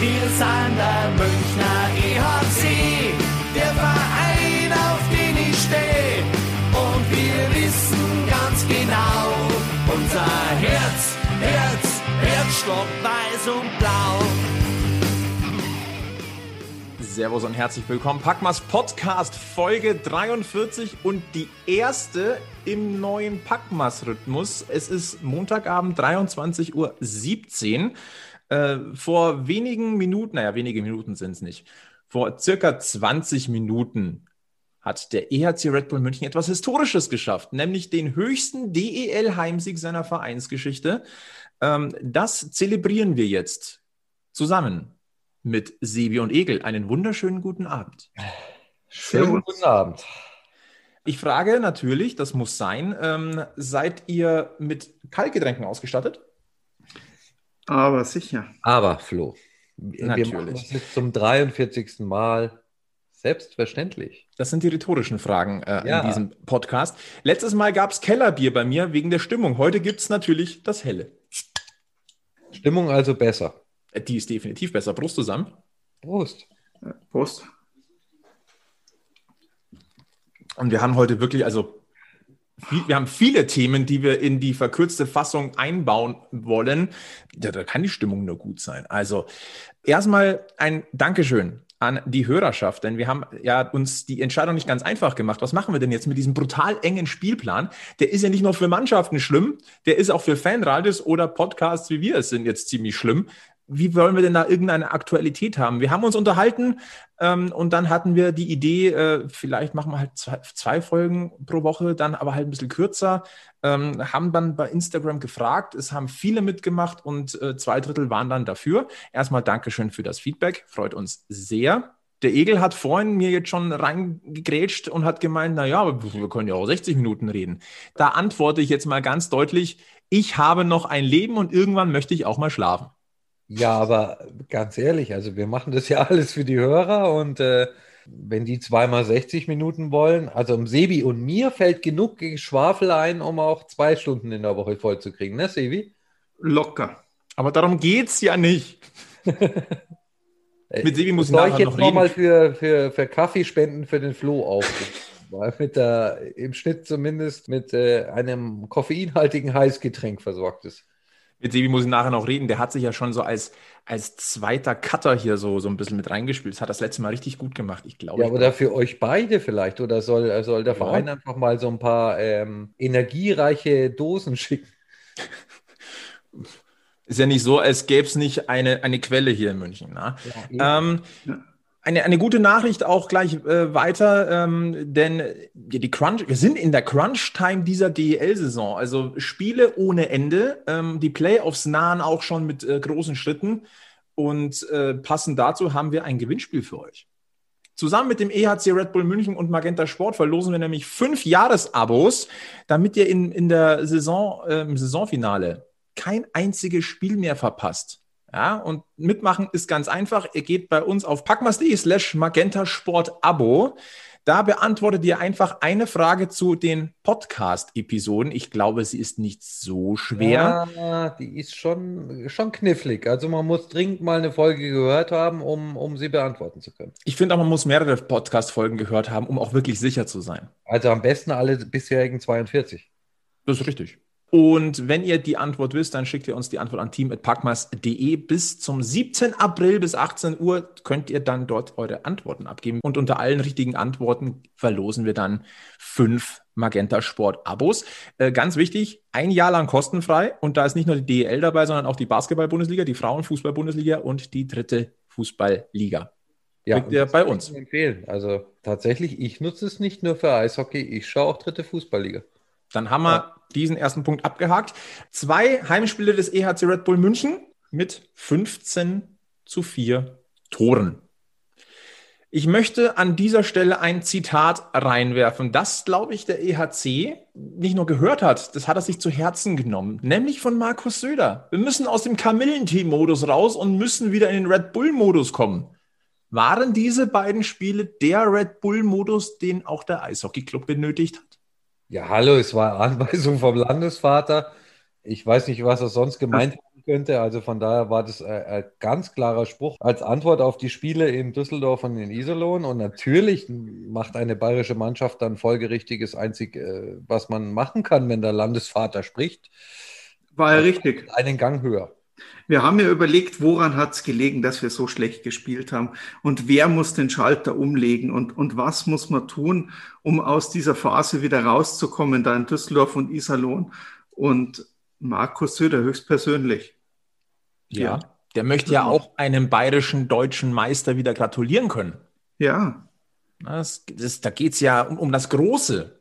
Wir sind der Münchner EHC, der Verein, auf den ich stehe. Und wir wissen ganz genau, unser Herz, Herz, Herzstock weiß und blau. Servus und herzlich willkommen. Packmas Podcast Folge 43 und die erste im neuen Packmas-Rhythmus. Es ist Montagabend 23.17 Uhr. Äh, vor wenigen Minuten, naja, wenige Minuten sind es nicht, vor circa 20 Minuten hat der EHC Red Bull München etwas Historisches geschafft, nämlich den höchsten DEL-Heimsieg seiner Vereinsgeschichte. Ähm, das zelebrieren wir jetzt zusammen mit Sebi und Egel. Einen wunderschönen guten Abend. Schönen guten Abend. Ich frage natürlich, das muss sein, ähm, seid ihr mit Kaltgetränken ausgestattet? Aber sicher. Aber Flo, Natürlich. wir machen das jetzt zum 43. Mal selbstverständlich. Das sind die rhetorischen Fragen äh, Ja. in diesem Podcast. Letztes Mal gab es Kellerbier bei mir wegen der Stimmung. Heute gibt es natürlich das Helle. Stimmung also besser. Äh, Die ist definitiv besser. Brust zusammen. Prost. Äh, Prost. Und wir haben heute wirklich, also wir haben viele Themen, die wir in die verkürzte Fassung einbauen wollen. Ja, da kann die Stimmung nur gut sein. Also erstmal ein Dankeschön an die Hörerschaft, denn wir haben ja uns die Entscheidung nicht ganz einfach gemacht. Was machen wir denn jetzt mit diesem brutal engen Spielplan? Der ist ja nicht nur für Mannschaften schlimm, der ist auch für Fanradios oder Podcasts, wie wir es sind, jetzt ziemlich schlimm. Wie wollen wir denn da irgendeine Aktualität haben? Wir haben uns unterhalten ähm, und dann hatten wir die Idee, äh, vielleicht machen wir halt zwei, zwei Folgen pro Woche, dann aber halt ein bisschen kürzer. Ähm, haben dann bei Instagram gefragt, es haben viele mitgemacht und äh, zwei Drittel waren dann dafür. Erstmal Dankeschön für das Feedback, freut uns sehr. Der Egel hat vorhin mir jetzt schon reingegrätscht und hat gemeint, na ja, wir können ja auch 60 Minuten reden. Da antworte ich jetzt mal ganz deutlich, ich habe noch ein Leben und irgendwann möchte ich auch mal schlafen. Ja, aber ganz ehrlich, also wir machen das ja alles für die Hörer und äh, wenn die zweimal 60 Minuten wollen, also um Sebi und mir fällt genug Schwafel ein, um auch zwei Stunden in der Woche voll zu kriegen, ne, Sebi? Locker. Aber darum geht's ja nicht. Mit Sebi muss ich Soll nachher ich jetzt noch nochmal für, für, für Kaffeespenden für den Flo aufrufen? Weil mit der, im Schnitt zumindest mit äh, einem koffeinhaltigen Heißgetränk versorgt ist. Mit Sebi muss ich nachher noch reden. Der hat sich ja schon so als, als zweiter Cutter hier so, so ein bisschen mit reingespielt. Das hat das letzte Mal richtig gut gemacht. Ich glaube. Ja, ich aber dafür euch beide vielleicht. Oder soll, soll der Ja. Verein einfach mal so ein paar ähm, energiereiche Dosen schicken? ist ja nicht so, als gäbe es nicht eine, eine Quelle hier in München. Ne? Ähm, Ja. Eine, eine gute Nachricht auch gleich äh, weiter, ähm, denn die Crunch, wir sind in der Crunch-Time dieser DEL-Saison. Also Spiele ohne Ende. Ähm, die Playoffs nahen auch schon mit äh, großen Schritten. Und äh, passend dazu haben wir ein Gewinnspiel für euch. Zusammen mit dem EHC Red Bull München und Magenta Sport verlosen wir nämlich fünf Jahresabos, damit ihr in, in der Saison, äh, im Saisonfinale kein einziges Spiel mehr verpasst. Ja, und mitmachen ist ganz einfach. Ihr geht bei uns auf packmas.de slash Magenta Sport Abo. Da beantwortet ihr einfach eine Frage zu den Podcast-Episoden. Ich glaube, sie ist nicht so schwer. Ja, die ist schon, schon knifflig. Also man muss dringend mal eine Folge gehört haben, um, um sie beantworten zu können. Ich finde auch, man muss mehrere Podcast-Folgen gehört haben, um auch wirklich sicher zu sein. Also am besten alle bisherigen 42. Das ist richtig. Und wenn ihr die Antwort wisst, dann schickt ihr uns die Antwort an team.packmas.de. Bis zum 17. April bis 18 Uhr könnt ihr dann dort eure Antworten abgeben. Und unter allen richtigen Antworten verlosen wir dann fünf Magenta Sport Abos. Äh, ganz wichtig, ein Jahr lang kostenfrei. Und da ist nicht nur die DEL dabei, sondern auch die Basketball-Bundesliga, die Frauenfußball-Bundesliga und die dritte Fußballliga. Ja, ihr bei uns. ich empfehlen. Also tatsächlich, ich nutze es nicht nur für Eishockey, ich schaue auch dritte Fußballliga. Dann haben wir diesen ersten Punkt abgehakt. Zwei Heimspiele des EHC Red Bull München mit 15 zu 4 Toren. Ich möchte an dieser Stelle ein Zitat reinwerfen, das, glaube ich, der EHC nicht nur gehört hat, das hat er sich zu Herzen genommen, nämlich von Markus Söder. Wir müssen aus dem Kamillentee-Modus raus und müssen wieder in den Red Bull-Modus kommen. Waren diese beiden Spiele der Red Bull-Modus, den auch der Eishockey-Club benötigt hat? Ja, hallo, es war Anweisung vom Landesvater. Ich weiß nicht, was er sonst gemeint hat. könnte. Also von daher war das ein, ein, ganz klarer Spruch als Antwort auf die Spiele in Düsseldorf und in Iserlohn. Und natürlich macht eine bayerische Mannschaft dann folgerichtiges einzig, äh, was man machen kann, wenn der Landesvater spricht. War er richtig. Einen Gang höher. Wir haben ja überlegt, woran hat es gelegen, dass wir so schlecht gespielt haben und wer muss den Schalter umlegen und, und was muss man tun, um aus dieser Phase wieder rauszukommen, da in Düsseldorf und Iserlohn. Und Markus Söder höchstpersönlich. Ja, ja. der möchte ja auch einem bayerischen deutschen Meister wieder gratulieren können. Ja. Das, das, da geht es ja um, um das Große.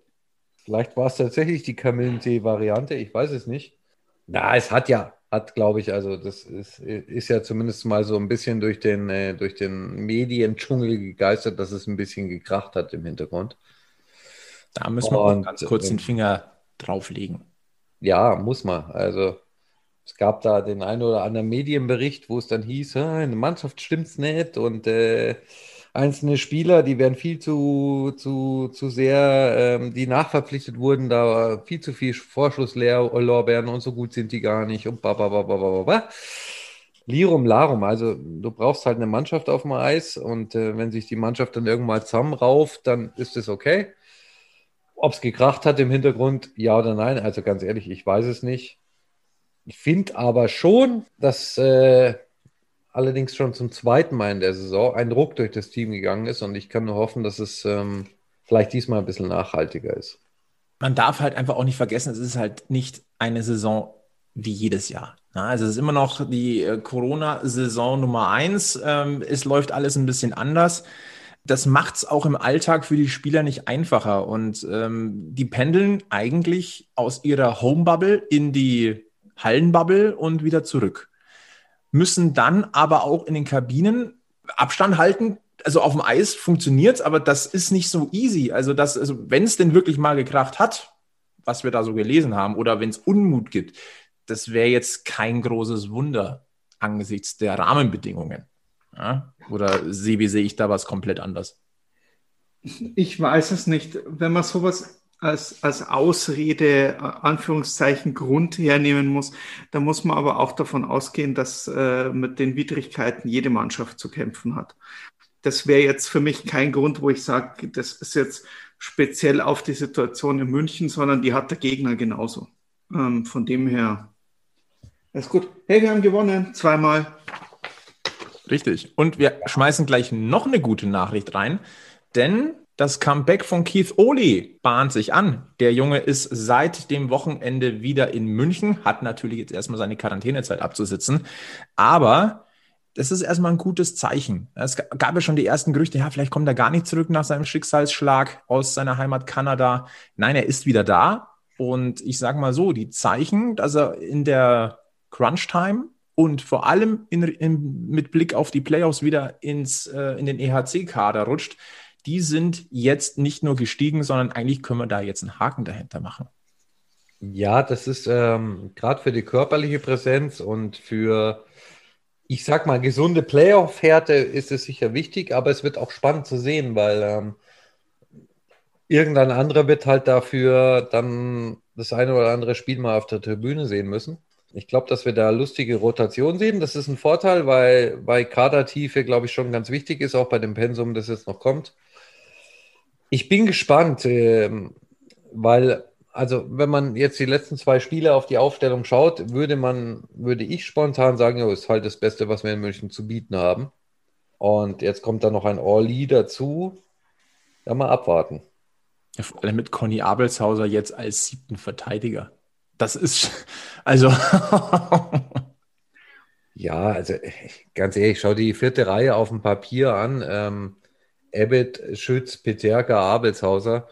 Vielleicht war es tatsächlich die Kamillentee-Variante, ich weiß es nicht. Na, es hat ja, hat, glaube ich, also das ist, ist ja zumindest mal so ein bisschen durch den, äh, durch den Mediendschungel gegeistert, dass es ein bisschen gekracht hat im Hintergrund. Da müssen wir Und, ganz kurz den Finger drauflegen. Ja, muss man. Also es gab da den einen oder anderen Medienbericht, wo es dann hieß, eine Mannschaft stimmt's nicht und äh, einzelne Spieler, die werden viel zu, zu, zu sehr, ähm, die nachverpflichtet wurden, da war viel zu viel Vorschusslorbeeren und so gut sind die gar nicht und babababababa. Lirum Larum, also du brauchst halt eine Mannschaft auf dem Eis und äh, wenn sich die Mannschaft dann irgendwann zusammenrauft, dann ist es okay. Ob es gekracht hat im Hintergrund, ja oder nein, also ganz ehrlich, ich weiß es nicht. Ich finde aber schon, dass äh, allerdings schon zum zweiten Mal in der Saison ein Druck durch das Team gegangen ist und ich kann nur hoffen, dass es ähm, vielleicht diesmal ein bisschen nachhaltiger ist. Man darf halt einfach auch nicht vergessen, es ist halt nicht eine Saison wie jedes Jahr. Also es ist immer noch die äh, Corona-Saison Nummer eins. Ähm, es läuft alles ein bisschen anders. Das macht es auch im Alltag für die Spieler nicht einfacher. Und ähm, die pendeln eigentlich aus ihrer Home-Bubble in die Hallenbubble und wieder zurück. Müssen dann aber auch in den Kabinen Abstand halten. Also auf dem Eis funktioniert aber das ist nicht so easy. Also, also wenn es denn wirklich mal gekracht hat, was wir da so gelesen haben, oder wenn es Unmut gibt, das wäre jetzt kein großes Wunder angesichts der Rahmenbedingungen. Ja? Oder sehe, sehe ich da was komplett anders? Ich weiß es nicht. Wenn man sowas als, als Ausrede, äh, Anführungszeichen, Grund hernehmen muss. Da muss man aber auch davon ausgehen, dass äh, mit den Widrigkeiten jede Mannschaft zu kämpfen hat. Das wäre jetzt für mich kein Grund, wo ich sage, das ist jetzt speziell auf die Situation in München, sondern die hat der Gegner genauso. Ähm, von dem her ist gut. Hey, wir haben gewonnen, zweimal. Richtig. Und wir schmeißen gleich noch eine gute Nachricht rein, denn das Comeback von Keith Oli bahnt sich an. Der Junge ist seit dem Wochenende wieder in München, hat natürlich jetzt erstmal seine Quarantänezeit abzusitzen, aber das ist erstmal ein gutes Zeichen. Es gab ja schon die ersten Gerüchte, ja, vielleicht kommt er gar nicht zurück nach seinem Schicksalsschlag aus seiner Heimat Kanada. Nein, er ist wieder da. Und ich sage mal so, die Zeichen, dass er in der Crunch-Time und vor allem in, in, mit Blick auf die Playoffs wieder ins, äh, in den EHC-Kader rutscht, die sind jetzt nicht nur gestiegen, sondern eigentlich können wir da jetzt einen Haken dahinter machen. Ja, das ist ähm, gerade für die körperliche Präsenz und für, ich sag mal, gesunde Playoff-Härte ist es sicher wichtig, aber es wird auch spannend zu sehen, weil ähm, irgendein anderer wird halt dafür dann das eine oder andere Spiel mal auf der Tribüne sehen müssen. Ich glaube, dass wir da lustige Rotation sehen. Das ist ein Vorteil, weil bei Kadertiefe, glaube ich, schon ganz wichtig ist, auch bei dem Pensum, das jetzt noch kommt. Ich bin gespannt, äh, weil, also wenn man jetzt die letzten zwei Spiele auf die Aufstellung schaut, würde man, würde ich spontan sagen, ja, ist halt das Beste, was wir in München zu bieten haben. Und jetzt kommt da noch ein Orly dazu. Ja, mal abwarten. Ja, vor allem mit Conny Abelshauser jetzt als siebten Verteidiger. Das ist, also. ja, also ganz ehrlich, schau die vierte Reihe auf dem Papier an. Ähm, Abbott, Schütz, Peterka, Abelshauser.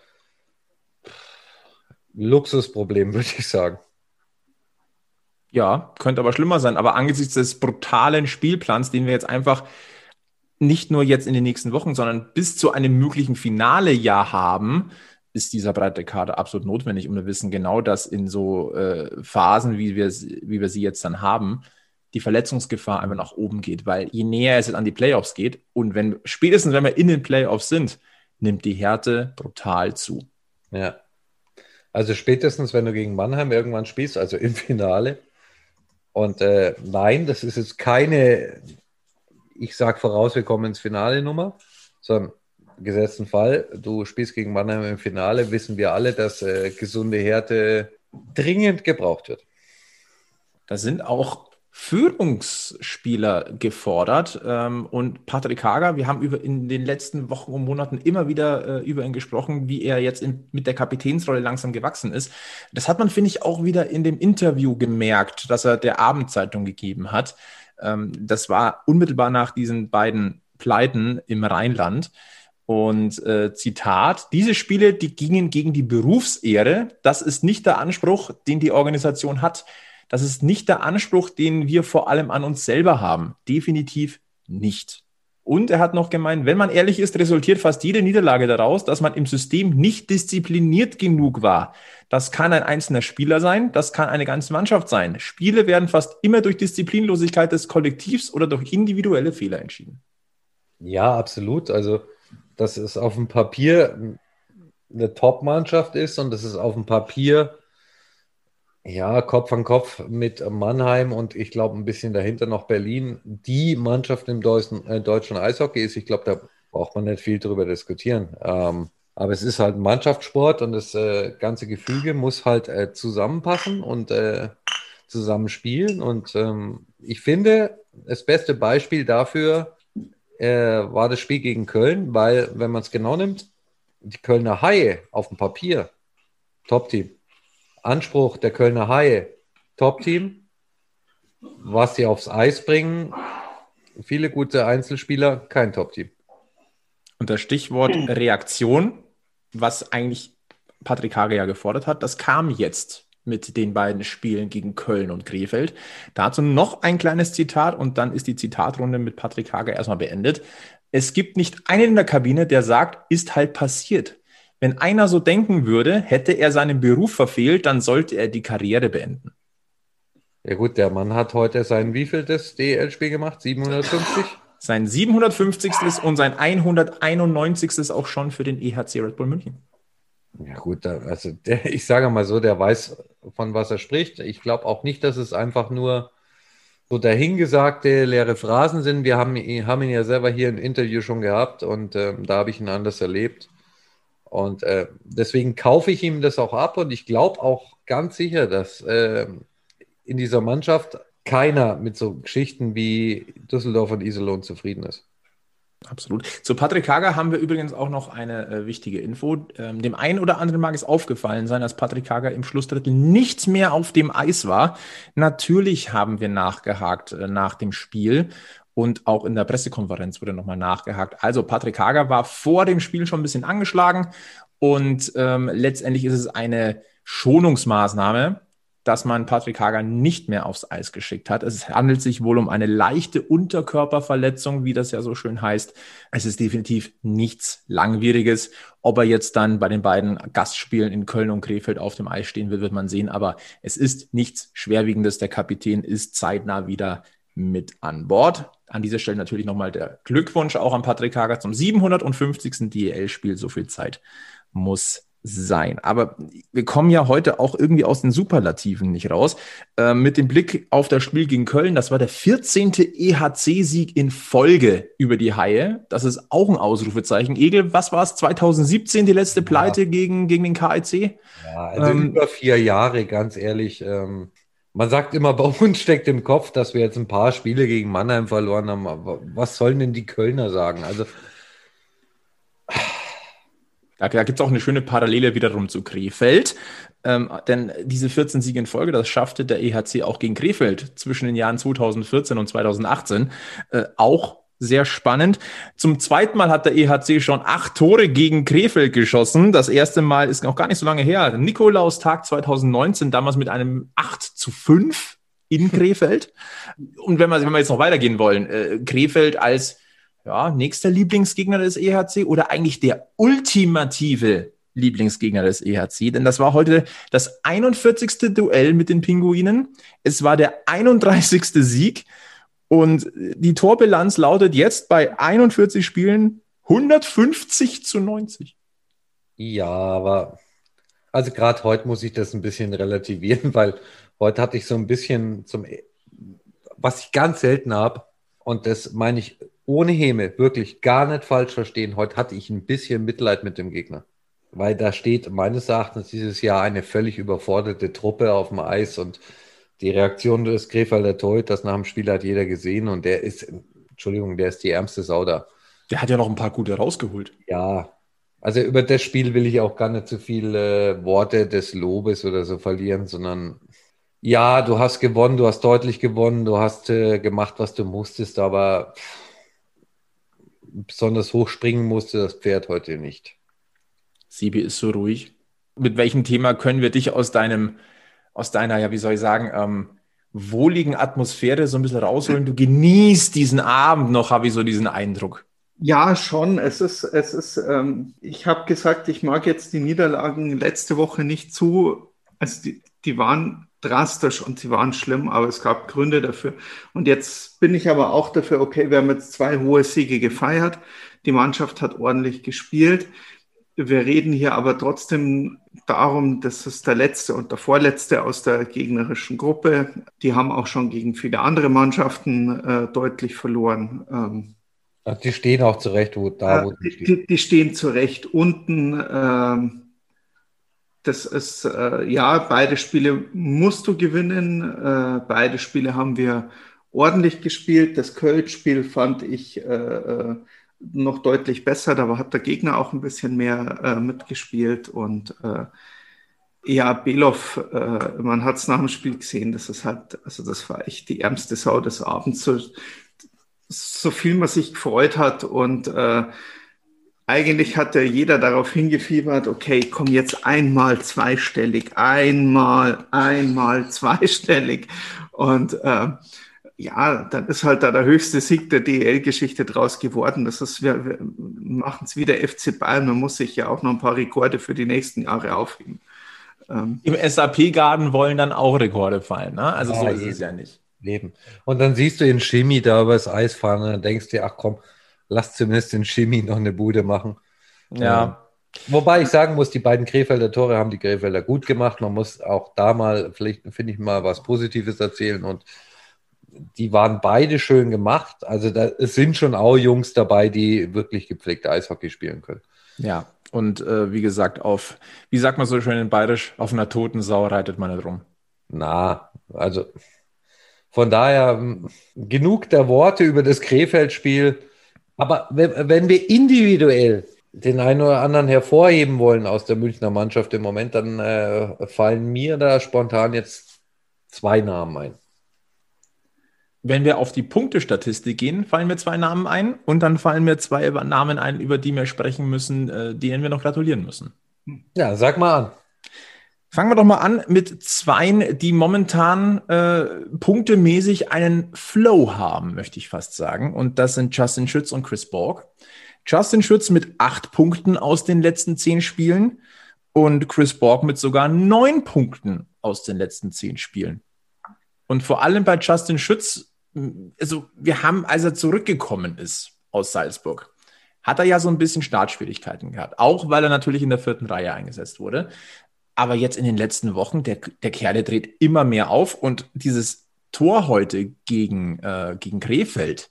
Luxusproblem, würde ich sagen. Ja, könnte aber schlimmer sein. Aber angesichts des brutalen Spielplans, den wir jetzt einfach nicht nur jetzt in den nächsten Wochen, sondern bis zu einem möglichen Finale ja haben, ist dieser breite Kader absolut notwendig. Und wir wissen genau, dass in so äh, Phasen, wie wir, wie wir sie jetzt dann haben, die Verletzungsgefahr einfach nach oben geht, weil je näher es an die Playoffs geht und wenn spätestens wenn wir in den Playoffs sind, nimmt die Härte brutal zu. Ja. Also spätestens wenn du gegen Mannheim irgendwann spielst, also im Finale, Und äh, nein, das ist jetzt keine, ich sage voraus, wir kommen ins Finale Nummer, sondern gesetzten Fall, du spielst gegen Mannheim im Finale, wissen wir alle, dass äh, gesunde Härte dringend gebraucht wird. Da sind auch Führungsspieler gefordert. Ähm, und Patrick Hager, wir haben über in den letzten Wochen und Monaten immer wieder äh, über ihn gesprochen, wie er jetzt in, mit der Kapitänsrolle langsam gewachsen ist. Das hat man, finde ich, auch wieder in dem Interview gemerkt, das er der Abendzeitung gegeben hat. Ähm, das war unmittelbar nach diesen beiden Pleiten im Rheinland. Und äh, Zitat, diese Spiele, die gingen gegen die Berufsehre. Das ist nicht der Anspruch, den die Organisation hat. Das ist nicht der Anspruch, den wir vor allem an uns selber haben. Definitiv nicht. Und er hat noch gemeint, wenn man ehrlich ist, resultiert fast jede Niederlage daraus, dass man im System nicht diszipliniert genug war. Das kann ein einzelner Spieler sein, das kann eine ganze Mannschaft sein. Spiele werden fast immer durch Disziplinlosigkeit des Kollektivs oder durch individuelle Fehler entschieden. Ja, absolut. Also, dass es auf dem Papier eine Top-Mannschaft ist und dass es auf dem Papier ja, Kopf an Kopf mit Mannheim und ich glaube ein bisschen dahinter noch Berlin. Die Mannschaft im deutschen, äh, deutschen Eishockey ist, ich glaube, da braucht man nicht viel drüber diskutieren. Ähm, aber es ist halt Mannschaftssport und das äh, ganze Gefüge muss halt äh, zusammenpassen und äh, zusammenspielen. Und ähm, ich finde, das beste Beispiel dafür äh, war das Spiel gegen Köln, weil, wenn man es genau nimmt, die Kölner Haie auf dem Papier, Top-Team Anspruch der Kölner Haie, Top-Team. Was sie aufs Eis bringen, viele gute Einzelspieler, kein Top-Team. Und das Stichwort Reaktion, was eigentlich Patrick Hage ja gefordert hat, das kam jetzt mit den beiden Spielen gegen Köln und Krefeld. Dazu noch ein kleines Zitat und dann ist die Zitatrunde mit Patrick Hage erstmal beendet. Es gibt nicht einen in der Kabine, der sagt, ist halt passiert. Wenn einer so denken würde, hätte er seinen Beruf verfehlt, dann sollte er die Karriere beenden. Ja gut, der Mann hat heute sein wievieltes DL-Spiel gemacht? 750? Sein 750. und sein 191. auch schon für den EHC Red Bull München. Ja gut, also der, ich sage mal so, der weiß, von was er spricht. Ich glaube auch nicht, dass es einfach nur so dahingesagte leere Phrasen sind. Wir haben, haben ihn ja selber hier im Interview schon gehabt und ähm, da habe ich ihn anders erlebt. Und äh, deswegen kaufe ich ihm das auch ab und ich glaube auch ganz sicher, dass äh, in dieser Mannschaft keiner mit so Geschichten wie Düsseldorf und Iserlohn zufrieden ist. Absolut. Zu Patrick Hager haben wir übrigens auch noch eine äh, wichtige Info. Ähm, dem einen oder anderen mag es aufgefallen sein, dass Patrick Hager im Schlussdrittel nichts mehr auf dem Eis war. Natürlich haben wir nachgehakt äh, nach dem Spiel und auch in der Pressekonferenz wurde nochmal nachgehakt. Also Patrick Hager war vor dem Spiel schon ein bisschen angeschlagen und ähm, letztendlich ist es eine Schonungsmaßnahme, dass man Patrick Hager nicht mehr aufs Eis geschickt hat. Es handelt sich wohl um eine leichte Unterkörperverletzung, wie das ja so schön heißt. Es ist definitiv nichts Langwieriges. Ob er jetzt dann bei den beiden Gastspielen in Köln und Krefeld auf dem Eis stehen will, wird man sehen. Aber es ist nichts Schwerwiegendes. Der Kapitän ist zeitnah wieder mit an Bord. An dieser Stelle natürlich nochmal der Glückwunsch auch an Patrick Hager zum 750. DEL-Spiel. So viel Zeit muss sein. Aber wir kommen ja heute auch irgendwie aus den Superlativen nicht raus. Äh, mit dem Blick auf das Spiel gegen Köln, das war der 14. EHC-Sieg in Folge über die Haie. Das ist auch ein Ausrufezeichen. Egel, was war es? 2017 die letzte Pleite ja. gegen, gegen den KIC? Ja, also ähm, über vier Jahre, ganz ehrlich. Ähm man sagt immer, bei uns steckt im Kopf, dass wir jetzt ein paar Spiele gegen Mannheim verloren haben. Aber was sollen denn die Kölner sagen? Also. Da, da gibt es auch eine schöne Parallele wiederum zu Krefeld. Ähm, denn diese 14 Siege in Folge, das schaffte der EHC auch gegen Krefeld zwischen den Jahren 2014 und 2018. Äh, auch sehr spannend. Zum zweiten Mal hat der EHC schon acht Tore gegen Krefeld geschossen. Das erste Mal ist noch gar nicht so lange her. Nikolaus Tag 2019, damals mit einem 8 zu 5 in Krefeld. Und wenn wir, wenn wir jetzt noch weitergehen wollen, äh, Krefeld als ja, nächster Lieblingsgegner des EHC oder eigentlich der ultimative Lieblingsgegner des EHC, denn das war heute das 41. Duell mit den Pinguinen. Es war der 31. Sieg. Und die Torbilanz lautet jetzt bei 41 Spielen 150 zu 90. Ja, aber also gerade heute muss ich das ein bisschen relativieren, weil heute hatte ich so ein bisschen zum was ich ganz selten habe, und das meine ich ohne Häme, wirklich gar nicht falsch verstehen, heute hatte ich ein bisschen Mitleid mit dem Gegner. Weil da steht meines Erachtens dieses Jahr eine völlig überforderte Truppe auf dem Eis und die Reaktion des Krefelder Torhüters nach dem Spiel hat jeder gesehen und der ist, Entschuldigung, der ist die ärmste Sau da. Der hat ja noch ein paar gute rausgeholt. Ja, also über das Spiel will ich auch gar nicht so viele Worte des Lobes oder so verlieren, sondern ja, du hast gewonnen, du hast deutlich gewonnen, du hast äh, gemacht, was du musstest, aber besonders hoch springen musste das Pferd heute nicht. Sibi ist so ruhig. Mit welchem Thema können wir dich aus deinem, aus deiner, ja, wie soll ich sagen, ähm, wohligen Atmosphäre so ein bisschen rausholen? Du genießt diesen Abend noch, habe ich so diesen Eindruck. Ja, schon. Es ist, es ist, ähm, ich habe gesagt, ich mag jetzt die Niederlagen letzte Woche nicht zu. Also die, die waren drastisch und sie waren schlimm, aber es gab Gründe dafür. Und jetzt bin ich aber auch dafür, okay, wir haben jetzt zwei hohe Siege gefeiert. Die Mannschaft hat ordentlich gespielt. Wir reden hier aber trotzdem darum, dass es der letzte und der vorletzte aus der gegnerischen Gruppe. Die haben auch schon gegen viele andere Mannschaften äh, deutlich verloren. Ähm, also die stehen auch zurecht, wo da wo die, die, die stehen zurecht unten. Ähm, das ist äh, ja beide Spiele musst du gewinnen. Äh, beide Spiele haben wir ordentlich gespielt. Das Köln-Spiel fand ich äh, äh noch deutlich besser. Da hat der Gegner auch ein bisschen mehr äh, mitgespielt und äh, ja, Belov, man hat es nach dem Spiel gesehen, das ist halt, also das war echt die ärmste Sau des Abends. So, so viel man sich gefreut hat und äh, eigentlich hatte jeder darauf hingefiebert, okay, komm jetzt einmal zweistellig, einmal, einmal zweistellig. Und äh, ja, dann ist halt da der höchste Sieg der DL-Geschichte draus geworden. Das ist, wir, wir machen es wie der FC Bayern. Man muss sich ja auch noch ein paar Rekorde für die nächsten Jahre aufheben. Ähm, Im SAP-Garden wollen dann auch Rekorde fallen, ne? Also ja, so ist es ja nicht. Leben. Und dann siehst du den Chemie da übers Eis fahren und dann denkst du dir, ach komm, lass zumindest den Chemie noch eine Bude machen. Ja. Wobei ich sagen muss, die beiden Krefelder Tore haben die Krefelder gut gemacht. Man muss auch da mal, vielleicht finde ich mal was Positives erzählen und die waren beide schön gemacht. Also da, es sind schon auch Jungs dabei, die wirklich gepflegte Eishockey spielen können. Ja, und äh, wie gesagt, auf, wie sagt man so schön in Bayerisch, auf einer toten Sau reitet man nicht rum. Na, also von daher genug der Worte über das Krefeld-Spiel. Aber wenn wir individuell den einen oder anderen hervorheben wollen aus der Münchner Mannschaft im Moment, dann äh, fallen mir da spontan jetzt zwei Namen ein. Wenn wir auf die Punktestatistik gehen, fallen mir zwei Namen ein und dann fallen mir zwei Namen ein, über die wir sprechen müssen, äh, denen wir noch gratulieren müssen. Ja, sag mal an. Fangen wir doch mal an mit Zweien, die momentan äh, punktemäßig einen Flow haben, möchte ich fast sagen. Und das sind Justin Schütz und Chris Borg. Justin Schütz mit acht Punkten aus den letzten zehn Spielen und Chris Borg mit sogar neun Punkten aus den letzten zehn Spielen. Und vor allem bei Justin Schütz, also wir haben, als er zurückgekommen ist aus Salzburg, hat er ja so ein bisschen Startschwierigkeiten gehabt. Auch weil er natürlich in der vierten Reihe eingesetzt wurde. Aber jetzt in den letzten Wochen, der, der Kerl dreht immer mehr auf und dieses Tor heute gegen, äh, gegen Krefeld,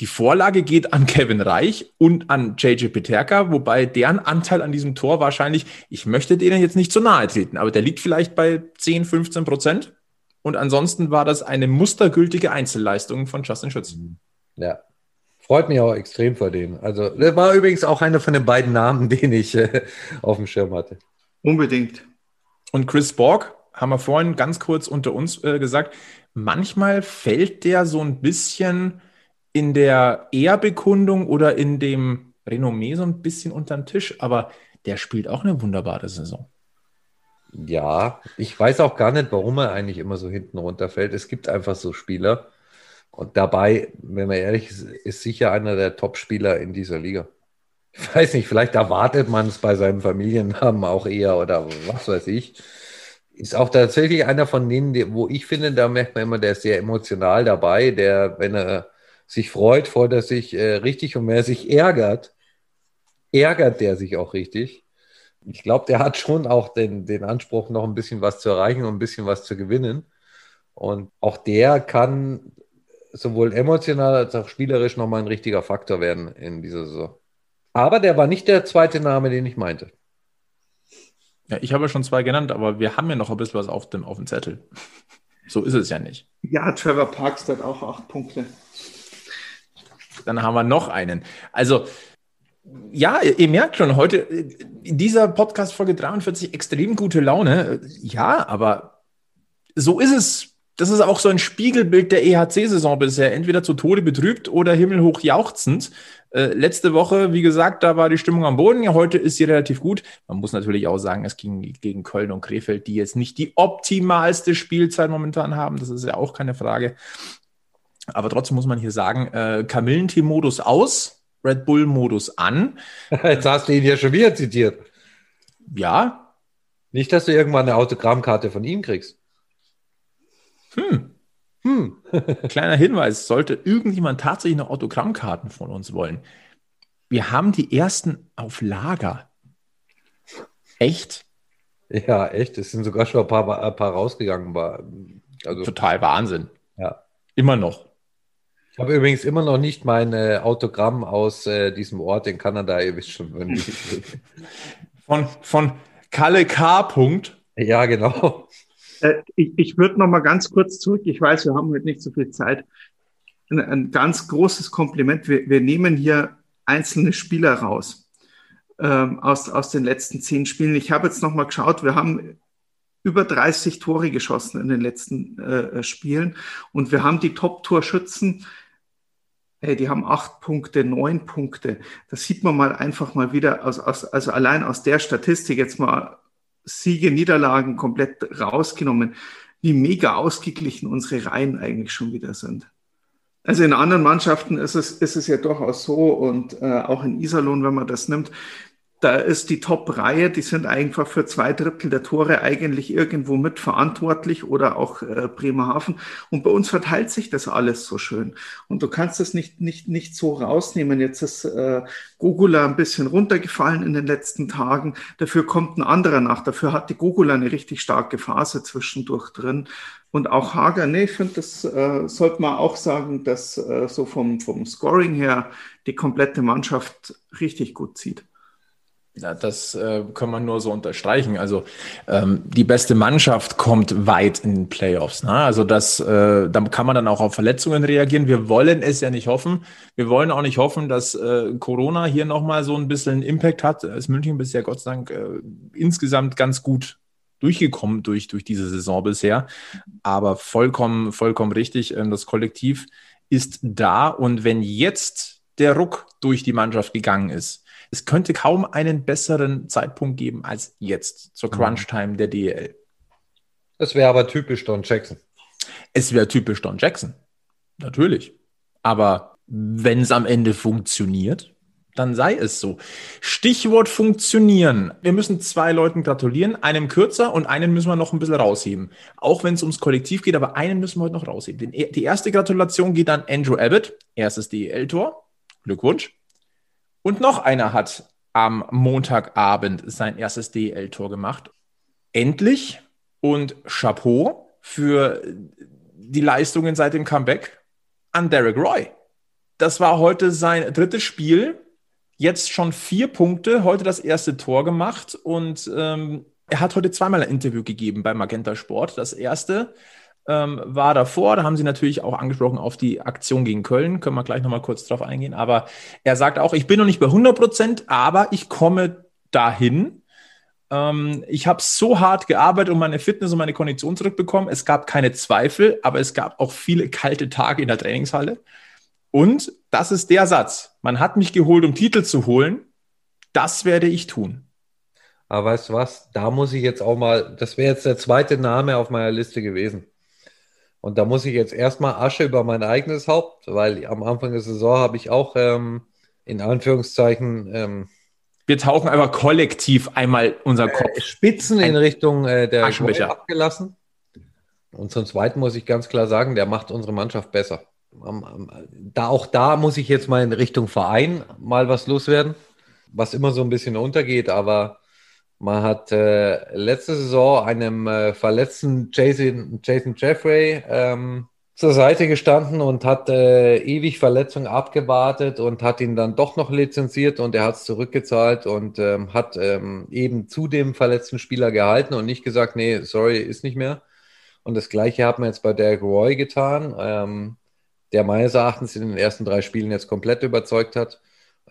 die Vorlage geht an Kevin Reich und an JJ Peterka, wobei deren Anteil an diesem Tor wahrscheinlich, ich möchte denen jetzt nicht zu nahe treten, aber der liegt vielleicht bei 10, 15 Prozent. Und ansonsten war das eine mustergültige Einzelleistung von Justin Schütz. Ja, freut mich auch extrem vor denen. Also, das war übrigens auch einer von den beiden Namen, den ich äh, auf dem Schirm hatte. Unbedingt. Und Chris Borg, haben wir vorhin ganz kurz unter uns äh, gesagt, manchmal fällt der so ein bisschen in der Ehrbekundung oder in dem Renommee so ein bisschen unter den Tisch, aber der spielt auch eine wunderbare Saison. Ja, ich weiß auch gar nicht, warum er eigentlich immer so hinten runterfällt. Es gibt einfach so Spieler. Und dabei, wenn man ehrlich ist, ist sicher einer der Top-Spieler in dieser Liga ich weiß nicht, vielleicht erwartet man es bei seinem Familiennamen auch eher oder was weiß ich. Ist auch tatsächlich einer von denen, wo ich finde, da merkt man immer, der ist sehr emotional dabei, der, wenn er sich freut, freut er sich äh, richtig und wenn er sich ärgert, ärgert der sich auch richtig. Ich glaube, der hat schon auch den, den Anspruch, noch ein bisschen was zu erreichen und ein bisschen was zu gewinnen. Und auch der kann sowohl emotional als auch spielerisch nochmal ein richtiger Faktor werden in dieser Saison. Aber der war nicht der zweite Name, den ich meinte. Ja, ich habe schon zwei genannt, aber wir haben ja noch ein bisschen was auf dem, auf dem Zettel. So ist es ja nicht. Ja, Trevor Parks hat auch acht Punkte. Dann haben wir noch einen. Also, ja, ihr, merkt schon, heute in dieser Podcast-Folge 43 extrem gute Laune. Ja, aber so ist es. Das ist auch so ein Spiegelbild der EHC-Saison bisher. Entweder zu Tode betrübt oder himmelhoch jauchzend. Äh, letzte Woche, wie gesagt, da war die Stimmung am Boden. Ja, heute ist sie relativ gut. Man muss natürlich auch sagen, es ging gegen Köln und Krefeld, die jetzt nicht die optimalste Spielzeit momentan haben. Das ist ja auch keine Frage. Aber trotzdem muss man hier sagen, äh, Kamillentee-Modus aus, Red Bull-Modus an. Jetzt hast du ihn ja schon wieder zitiert. Ja. Nicht, dass du irgendwann eine Autogrammkarte von ihm kriegst. Hm. Hm. Kleiner Hinweis, sollte irgendjemand tatsächlich noch Autogrammkarten von uns wollen. Wir haben die ersten auf Lager. Echt? Ja, echt. Es sind sogar schon ein paar, ein paar rausgegangen. Also, Total Wahnsinn. Ja. Immer noch. Ich habe übrigens immer noch nicht mein äh, Autogramm aus äh, diesem Ort in Kanada. Ihr wisst schon, wenn von, von Kalle K. Punkt. Ja, genau. Äh, ich ich würde noch mal ganz kurz zurück. Ich weiß, wir haben heute nicht so viel Zeit. Ein, ein ganz großes Kompliment. Wir, wir, nehmen hier einzelne Spieler raus ähm, aus, aus den letzten zehn Spielen. Ich habe jetzt noch mal geschaut. Wir haben über 30 Tore geschossen in den letzten äh, Spielen und wir haben die Top-Torschützen. Hey, die haben acht Punkte, neun Punkte. Das sieht man mal einfach mal wieder aus, aus, also allein aus der Statistik jetzt mal Siege, Niederlagen komplett rausgenommen, wie mega ausgeglichen unsere Reihen eigentlich schon wieder sind. Also in anderen Mannschaften ist es, ist es ja durchaus so und äh, auch in Iserlohn, wenn man das nimmt, da ist die Top-Reihe, die sind einfach für zwei Drittel der Tore eigentlich irgendwo mitverantwortlich oder auch äh, Bremerhaven. Und bei uns verteilt sich das alles so schön. Und du kannst das nicht, nicht, nicht so rausnehmen. Jetzt ist äh, Gogula ein bisschen runtergefallen in den letzten Tagen. Dafür kommt ein anderer nach. Dafür hat die Gogula eine richtig starke Phase zwischendurch drin. Und auch Hager, nee, ich finde, das äh, sollte man auch sagen, dass äh, so vom, vom Scoring her die komplette Mannschaft richtig gut zieht. Ja, das äh, kann man nur so unterstreichen. Also ähm, die beste Mannschaft kommt weit in den Playoffs. Ne? Also das, äh, da kann man dann auch auf Verletzungen reagieren. Wir wollen es ja nicht hoffen. Wir wollen auch nicht hoffen, dass äh, Corona hier nochmal so ein bisschen Impact hat. Ist München bisher Gott sei Dank äh, insgesamt ganz gut durchgekommen durch, durch diese Saison bisher. Aber vollkommen, vollkommen richtig. Ähm, das Kollektiv ist da. Und wenn jetzt der Ruck durch die Mannschaft gegangen ist, es könnte kaum einen besseren Zeitpunkt geben als jetzt zur mhm. Crunch-Time der DL. Das wäre aber typisch Don Jackson. Es wäre typisch Don Jackson. Natürlich. Aber wenn es am Ende funktioniert, dann sei es so. Stichwort funktionieren. Wir müssen zwei Leuten gratulieren, einem kürzer und einen müssen wir noch ein bisschen rausheben. Auch wenn es ums Kollektiv geht, aber einen müssen wir heute noch rausheben. Die erste Gratulation geht an Andrew Abbott, erstes DEL-Tor. Glückwunsch. Und noch einer hat am Montagabend sein erstes DL-Tor gemacht. Endlich und Chapeau für die Leistungen seit dem Comeback an Derek Roy. Das war heute sein drittes Spiel. Jetzt schon vier Punkte, heute das erste Tor gemacht und ähm, er hat heute zweimal ein Interview gegeben bei Magenta Sport. Das erste ähm, war davor. Da haben sie natürlich auch angesprochen auf die Aktion gegen Köln. Können wir gleich nochmal kurz drauf eingehen. Aber er sagt auch, ich bin noch nicht bei 100 Prozent, aber ich komme dahin. Ähm, ich habe so hart gearbeitet und meine Fitness und meine Kondition zurückbekommen. Es gab keine Zweifel, aber es gab auch viele kalte Tage in der Trainingshalle. Und das ist der Satz. Man hat mich geholt, um Titel zu holen. Das werde ich tun. Aber weißt du was? Da muss ich jetzt auch mal, das wäre jetzt der zweite Name auf meiner Liste gewesen. Und da muss ich jetzt erstmal Asche über mein eigenes Haupt, weil am Anfang der Saison habe ich auch ähm, in Anführungszeichen. Ähm, wir tauchen einfach kollektiv einmal unser äh, Kopf. Spitzen in Richtung äh, der Aschenbecher abgelassen. Und zum Zweiten muss ich ganz klar sagen, der macht unsere Mannschaft besser. Da auch da muss ich jetzt mal in Richtung Verein mal was loswerden, was immer so ein bisschen untergeht, aber man hat äh, letzte Saison einem äh, verletzten Jason, Jason Jeffrey ähm, zur Seite gestanden und hat äh, ewig Verletzungen abgewartet und hat ihn dann doch noch lizenziert und er hat es zurückgezahlt und ähm, hat ähm, eben zu dem verletzten Spieler gehalten und nicht gesagt, nee, sorry, ist nicht mehr. Und das gleiche haben wir jetzt bei Derek Roy getan, ähm, der meines Erachtens in den ersten drei Spielen jetzt komplett überzeugt hat.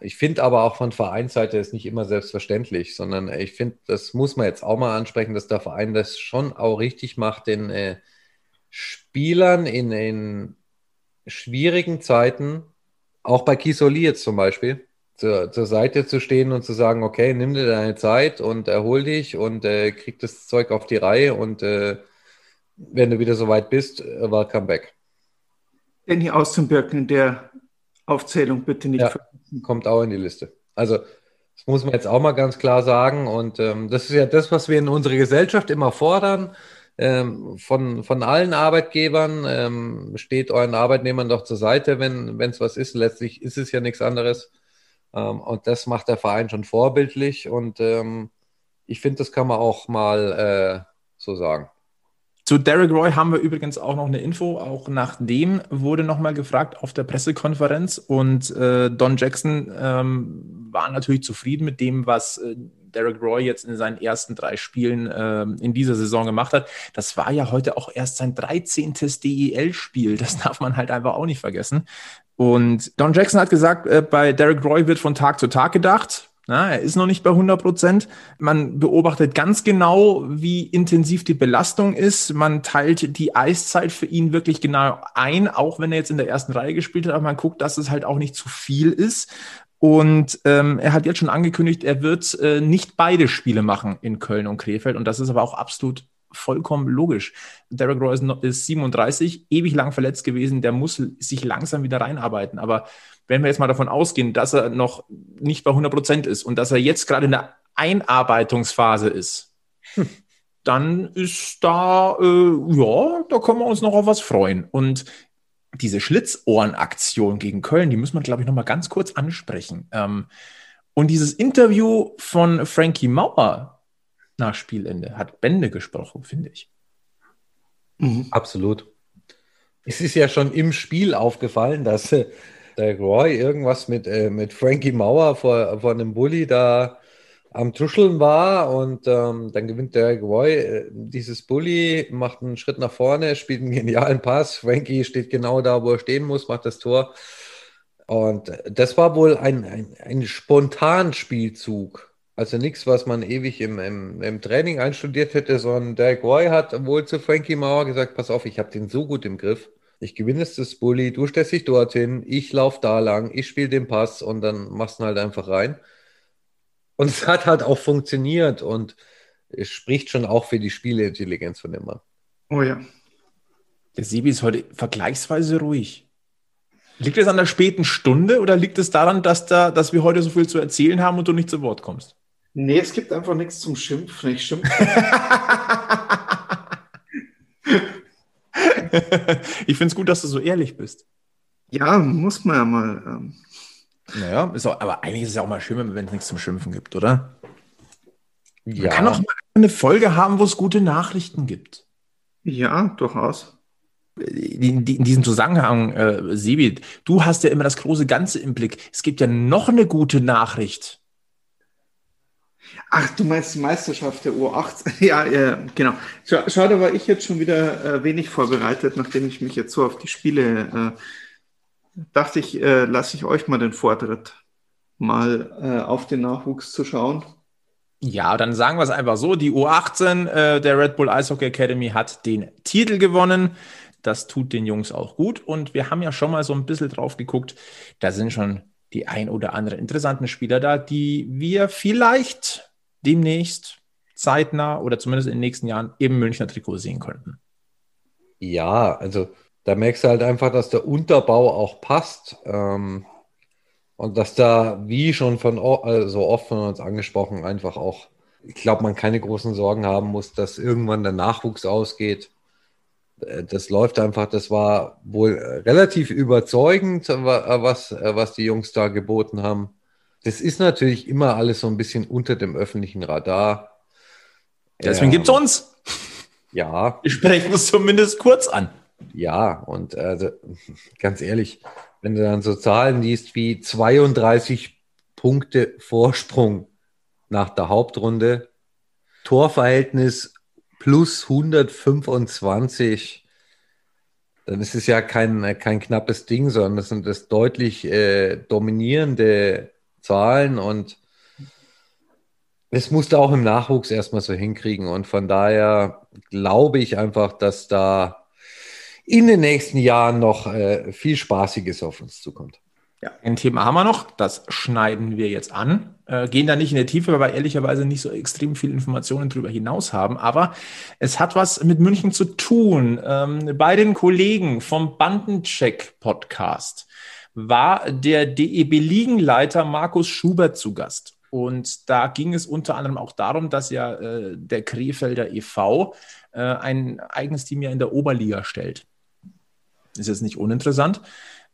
Ich finde aber auch von Vereinsseite ist nicht immer selbstverständlich, sondern ich finde, das muss man jetzt auch mal ansprechen, dass der Verein das schon auch richtig macht, denn äh, Spielern in, in schwierigen Zeiten, auch bei Kisoli jetzt zum Beispiel, zur, zur Seite zu stehen und zu sagen, okay, nimm dir deine Zeit und erhol dich und äh, krieg das Zeug auf die Reihe und äh, wenn du wieder soweit bist, äh, welcome back. Danny Austenbirken in der Aufzählung bitte nicht ja. Kommt auch in die Liste. Also das muss man jetzt auch mal ganz klar sagen und ähm, das ist ja das, was wir in unserer Gesellschaft immer fordern ähm, von, von allen Arbeitgebern. Ähm, steht euren Arbeitnehmern doch zur Seite, wenn es was ist. Letztlich ist es ja nichts anderes. Ähm, und das macht der Verein schon vorbildlich. Und ähm, ich finde, das kann man auch mal äh, so sagen. Zu Derek Roy haben wir übrigens auch noch eine Info. Auch nach dem wurde nochmal gefragt auf der Pressekonferenz. Und äh, Don Jackson ähm, war natürlich zufrieden mit dem, was äh, Derek Roy jetzt in seinen ersten drei Spielen äh, in dieser Saison gemacht hat. Das war ja heute auch erst sein 13. DEL-Spiel. Das darf man halt einfach auch nicht vergessen. Und Don Jackson hat gesagt, äh, bei Derek Roy wird von Tag zu Tag gedacht. Na, er ist noch nicht bei 100 Prozent. Man beobachtet ganz genau, wie intensiv die Belastung ist. Man teilt die Eiszeit für ihn wirklich genau ein, auch wenn er jetzt in der ersten Reihe gespielt hat. Aber man guckt, dass es halt auch nicht zu viel ist. Und ähm, er hat jetzt schon angekündigt, er wird äh, nicht beide Spiele machen in Köln und Krefeld. Und das ist aber auch absolut vollkommen logisch. Derek Roy ist 37, ewig lang verletzt gewesen. Der muss sich langsam wieder reinarbeiten. Aber wenn wir jetzt mal davon ausgehen, dass er noch nicht bei 100 Prozent ist und dass er jetzt gerade in der Einarbeitungsphase ist, hm. dann ist da, äh, ja, da können wir uns noch auf was freuen. Und diese Schlitzohrenaktion gegen Köln, die muss man, glaube ich, noch mal ganz kurz ansprechen. Ähm, und dieses Interview von Frankie Mauer nach Spielende hat Bände gesprochen, finde ich. Mhm. Absolut. Es ist ja schon im Spiel aufgefallen, dass äh, der Roy irgendwas mit, äh, mit Frankie Mauer vor, vor einem Bully da am Tuscheln war und ähm, dann gewinnt der Roy äh, dieses Bully, macht einen Schritt nach vorne, spielt einen genialen Pass. Frankie steht genau da, wo er stehen muss, macht das Tor. Und das war wohl ein, ein, ein Spontanspielzug. Also nichts, was man ewig im, im, im Training einstudiert hätte, sondern Derek Roy hat wohl zu Frankie Mauer gesagt, pass auf, ich habe den so gut im Griff. Ich gewinne jetzt das Bully, du stellst dich dorthin, ich laufe da lang, ich spiele den Pass und dann machst du ihn halt einfach rein. Und es hat halt auch funktioniert und es spricht schon auch für die Spieleintelligenz von dem Mann. Oh ja. Der Sebi ist heute vergleichsweise ruhig. Liegt es an der späten Stunde oder liegt es daran, dass, da, dass wir heute so viel zu erzählen haben und du nicht zu Wort kommst? Nee, es gibt einfach nichts zum Schimpfen. Ich schimpfe. ich finde es gut, dass du so ehrlich bist. Ja, muss man ja mal. Ähm naja, ist auch, aber eigentlich ist es ja auch mal schön, wenn es nichts zum Schimpfen gibt, oder? Ja. Man kann auch mal eine Folge haben, wo es gute Nachrichten gibt. Ja, durchaus. In, in diesem Zusammenhang, äh, Sebi, du hast ja immer das große Ganze im Blick. Es gibt ja noch eine gute Nachricht. Ach, du meinst die Meisterschaft der U18? ja, ja, genau. Schade, war ich jetzt schon wieder äh, wenig vorbereitet, nachdem ich mich jetzt so auf die Spiele äh, dachte ich, äh, lasse ich euch mal den Vortritt, mal äh, auf den Nachwuchs zu schauen. Ja, dann sagen wir es einfach so: Die U18 äh, der Red Bull Ice Hockey Academy hat den Titel gewonnen. Das tut den Jungs auch gut. Und wir haben ja schon mal so ein bisschen drauf geguckt. Da sind schon die ein oder anderen interessanten Spieler da, die wir vielleicht demnächst zeitnah oder zumindest in den nächsten Jahren im Münchner Trikot sehen könnten. Ja, also da merkst du halt einfach, dass der Unterbau auch passt. Ähm, und dass da, wie schon von also oft von uns angesprochen, einfach auch, ich glaube, man keine großen Sorgen haben muss, dass irgendwann der Nachwuchs ausgeht. Äh, das läuft einfach, das war wohl relativ überzeugend, was, was die Jungs da geboten haben. Das ist natürlich immer alles so ein bisschen unter dem öffentlichen Radar. Deswegen ähm, gibt es uns. Ja. Wir sprechen es zumindest kurz an. Ja, und also, ganz ehrlich, wenn du dann so Zahlen liest wie 32 Punkte Vorsprung nach der Hauptrunde, Torverhältnis plus 125, dann ist es ja kein, kein knappes Ding, sondern das sind das deutlich äh, dominierende Zahlen und es musste auch im Nachwuchs erstmal so hinkriegen. Und von daher glaube ich einfach, dass da in den nächsten Jahren noch äh, viel Spaßiges auf uns zukommt. Ja, ein Thema haben wir noch, das schneiden wir jetzt an. Äh, gehen da nicht in die Tiefe, weil wir ehrlicherweise nicht so extrem viele Informationen darüber hinaus haben. Aber es hat was mit München zu tun. Ähm, bei den Kollegen vom Bandencheck-Podcast war der DEB-Liegenleiter Markus Schubert zu Gast. Und da ging es unter anderem auch darum, dass ja äh, der Krefelder e.V. Äh, ein eigenes Team ja in der Oberliga stellt. Ist jetzt nicht uninteressant.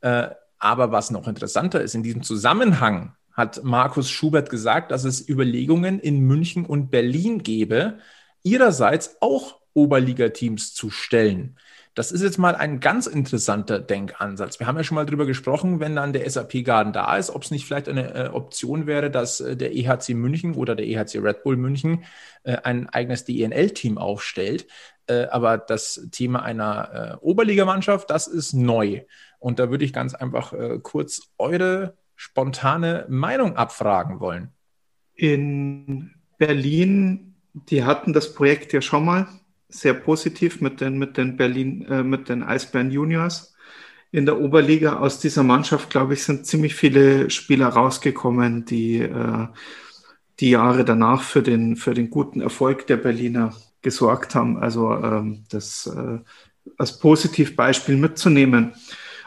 Äh, aber was noch interessanter ist, in diesem Zusammenhang hat Markus Schubert gesagt, dass es Überlegungen in München und Berlin gäbe, ihrerseits auch Oberligateams zu stellen. Das ist jetzt mal ein ganz interessanter Denkansatz. Wir haben ja schon mal drüber gesprochen, wenn dann der SAP-Garden da ist, ob es nicht vielleicht eine äh, Option wäre, dass äh, der EHC München oder der EHC Red Bull München äh, ein eigenes DENL-Team aufstellt. Äh, aber das Thema einer äh, Oberligamannschaft, das ist neu. Und da würde ich ganz einfach äh, kurz eure spontane Meinung abfragen wollen. In Berlin, die hatten das Projekt ja schon mal sehr positiv mit den, mit den Berlin, äh, mit den Eisbären Juniors. In der Oberliga aus dieser Mannschaft, glaube ich, sind ziemlich viele Spieler rausgekommen, die äh, die Jahre danach für den, für den guten Erfolg der Berliner gesorgt haben. Also ähm, das äh, als Positivbeispiel mitzunehmen.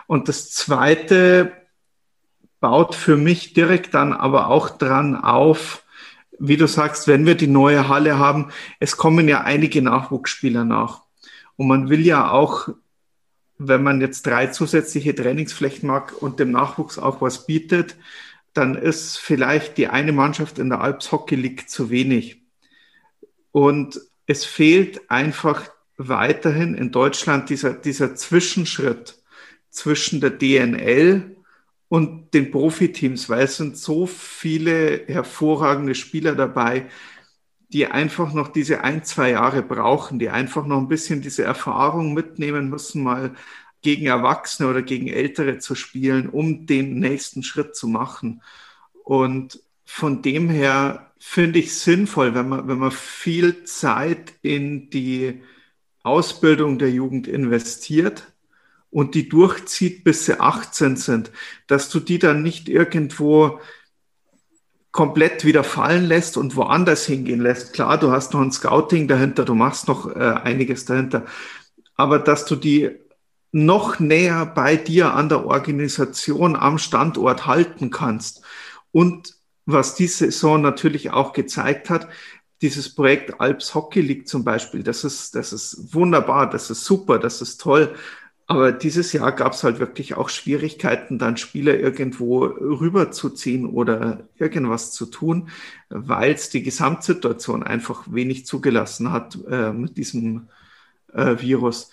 Und das Zweite baut für mich direkt dann aber auch dran auf, wie du sagst, wenn wir die neue Halle haben, es kommen ja einige Nachwuchsspieler nach. Und man will ja auch, wenn man jetzt drei zusätzliche Trainingsflächen mag und dem Nachwuchs auch was bietet, dann ist vielleicht die eine Mannschaft in der Alps Hockey League zu wenig. Und es fehlt einfach weiterhin in Deutschland dieser, dieser Zwischenschritt zwischen der DNL und den Profiteams, weil es sind so viele hervorragende Spieler dabei, die einfach noch diese ein, zwei Jahre brauchen, die einfach noch ein bisschen diese Erfahrung mitnehmen müssen, mal gegen Erwachsene oder gegen Ältere zu spielen, um den nächsten Schritt zu machen. Und von dem her finde ich sinnvoll, wenn man, wenn man viel Zeit in die Ausbildung der Jugend investiert, und die durchzieht, bis sie 18 sind, dass du die dann nicht irgendwo komplett wieder fallen lässt und woanders hingehen lässt. Klar, du hast noch ein Scouting dahinter, du machst noch äh, einiges dahinter, aber dass du die noch näher bei dir an der Organisation am Standort halten kannst. Und was diese Saison natürlich auch gezeigt hat, dieses Projekt Alps Hockey League zum Beispiel, das ist, das ist wunderbar, das ist super, das ist toll. Aber dieses Jahr gab es halt wirklich auch Schwierigkeiten, dann Spieler irgendwo rüberzuziehen oder irgendwas zu tun, weil es die Gesamtsituation einfach wenig zugelassen hat äh, mit diesem äh, Virus.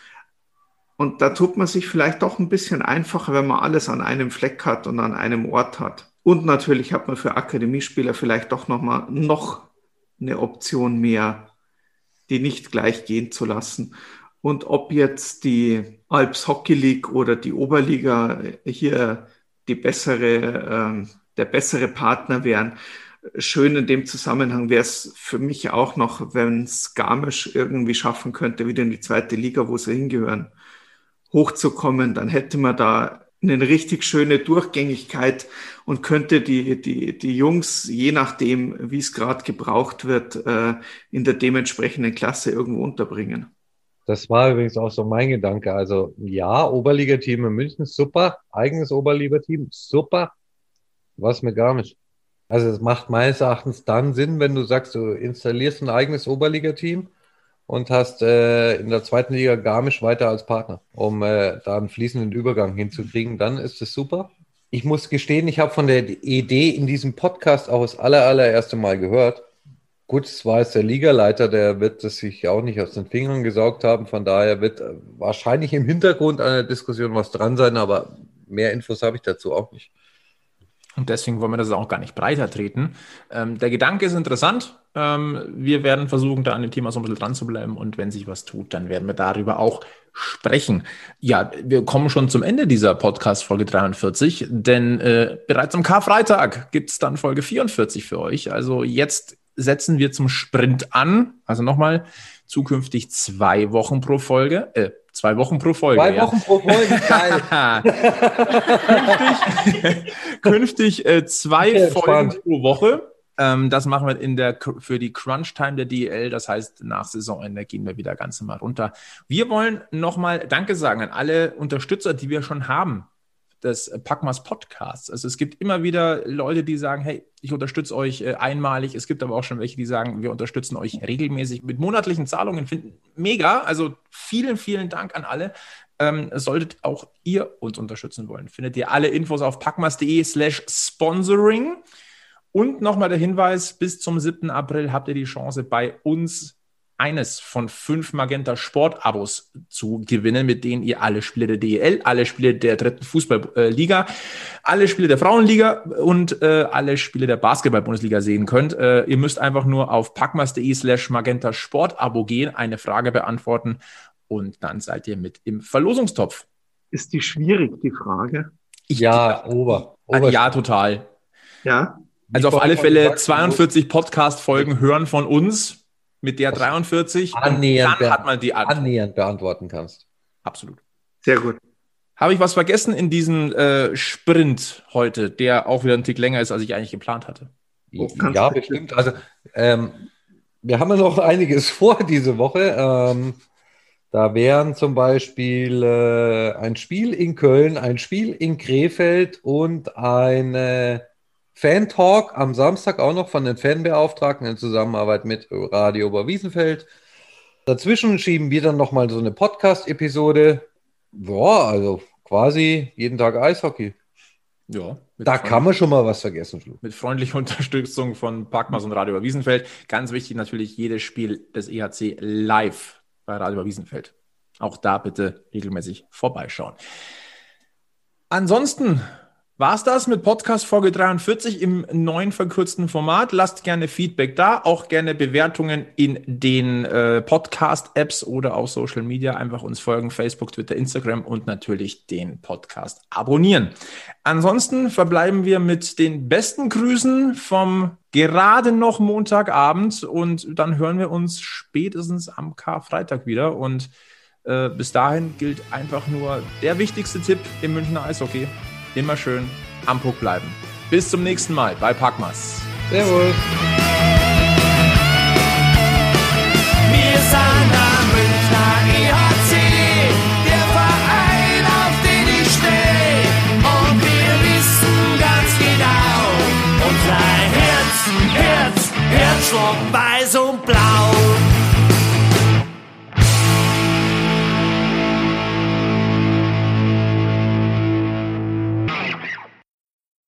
Und da tut man sich vielleicht doch ein bisschen einfacher, wenn man alles an einem Fleck hat und an einem Ort hat. Und natürlich hat man für Akademiespieler vielleicht doch noch mal noch eine Option mehr, die nicht gleich gehen zu lassen. Und ob jetzt die Alps Hockey League oder die Oberliga hier die bessere, äh, der bessere Partner wären, schön in dem Zusammenhang wäre es für mich auch noch, wenn es Garmisch irgendwie schaffen könnte, wieder in die zweite Liga, wo sie hingehören, hochzukommen. Dann hätte man da eine richtig schöne Durchgängigkeit und könnte die, die, die Jungs, je nachdem, wie es gerade gebraucht wird, äh, in der dementsprechenden Klasse irgendwo unterbringen. Das war übrigens auch so mein Gedanke. Also ja, Oberligateam in München, super. Eigenes Oberligateam, super. Was mit Garmisch? Also es macht meines Erachtens dann Sinn, wenn du sagst, du installierst ein eigenes Oberligateam und hast äh, in der zweiten Liga Garmisch weiter als Partner, um äh, da einen fließenden Übergang hinzukriegen. Dann ist es super. Ich muss gestehen, ich habe von der Idee in diesem Podcast auch das aller, allererste Mal gehört. Gut, es war jetzt der Ligaleiter, der wird es sich auch nicht aus den Fingern gesaugt haben. Von daher wird äh, wahrscheinlich im Hintergrund einer Diskussion was dran sein, aber mehr Infos habe ich dazu auch nicht. Und deswegen wollen wir das auch gar nicht breiter treten. Ähm, der Gedanke ist interessant. Ähm, wir werden versuchen, da an dem Thema so ein bisschen dran zu bleiben. Und wenn sich was tut, dann werden wir darüber auch sprechen. Ja, wir kommen schon zum Ende dieser Podcast-Folge 43, denn äh, bereits am Karfreitag gibt es dann Folge 44 für euch. Also jetzt setzen wir zum Sprint an. Also nochmal, zukünftig zwei Wochen pro Folge. Äh, zwei Wochen pro Folge. Zwei Wochen pro Folge, geil. künftig künftig äh, zwei Folgen pro Woche. Ähm, das machen wir in der, für die Crunch-Time der DL. Das heißt, nach Saisonende gehen wir wieder ganz normal runter. Wir wollen nochmal Danke sagen an alle Unterstützer, die wir schon haben des Packmas Podcasts. Also es gibt immer wieder Leute, die sagen, hey, ich unterstütze euch äh, einmalig. Es gibt aber auch schon welche, die sagen, wir unterstützen euch regelmäßig mit monatlichen Zahlungen. Finden mega. Also vielen, vielen Dank an alle. Ähm, solltet auch ihr uns unterstützen wollen, findet ihr alle Infos auf packmas.de slash sponsoring. Und nochmal der Hinweis, bis zum 7. April habt ihr die Chance, bei uns eines von fünf Magenta Sport-Abos zu gewinnen, mit denen ihr alle Spiele der DEL, alle Spiele der dritten Fußballliga, alle Spiele der Frauenliga und äh, alle Spiele der Basketball-Bundesliga sehen könnt. Äh, ihr müsst einfach nur auf packmas.de slash Magenta Sport-Abo gehen, eine Frage beantworten und dann seid ihr mit im Verlosungstopf. Ist die schwierig, die Frage? Ich, ja, Ober. Ober ja, total. Ja. Also auf alle Fälle 42 Podcast-Folgen hören von uns mit der 43 annähernd, dann hat man die Antwort. annähernd beantworten kannst. Absolut. Sehr gut. Habe ich was vergessen in diesem äh, Sprint heute, der auch wieder ein Tick länger ist, als ich eigentlich geplant hatte? Oh, ja, bestimmt. Also ähm, wir haben ja noch einiges vor diese Woche. Ähm, da wären zum Beispiel äh, ein Spiel in Köln, ein Spiel in Krefeld und eine Fan-Talk am Samstag auch noch von den Fanbeauftragten in Zusammenarbeit mit Radio Oberwiesenfeld. Dazwischen schieben wir dann nochmal so eine Podcast-Episode. Boah, also quasi jeden Tag Eishockey. Ja. Da kann man schon mal was vergessen. Flo. Mit freundlicher Unterstützung von Packmas und Radio Wiesenfeld. Ganz wichtig natürlich jedes Spiel des EHC live bei Radio Wiesenfeld. Auch da bitte regelmäßig vorbeischauen. Ansonsten war es das mit Podcast Folge 43 im neuen verkürzten Format. Lasst gerne Feedback da, auch gerne Bewertungen in den äh, Podcast-Apps oder auf Social Media. Einfach uns folgen, Facebook, Twitter, Instagram und natürlich den Podcast abonnieren. Ansonsten verbleiben wir mit den besten Grüßen vom gerade noch Montagabend und dann hören wir uns spätestens am Karfreitag wieder und äh, bis dahin gilt einfach nur der wichtigste Tipp im Münchner Eishockey immer schön am Puck bleiben. Bis zum nächsten Mal bei Packmas. Servus. Wir sind am Münchner EHC, der Verein, auf den ich stehe. Und wir wissen ganz genau, unser Herz, Herz, Herzschlag weiß und blau.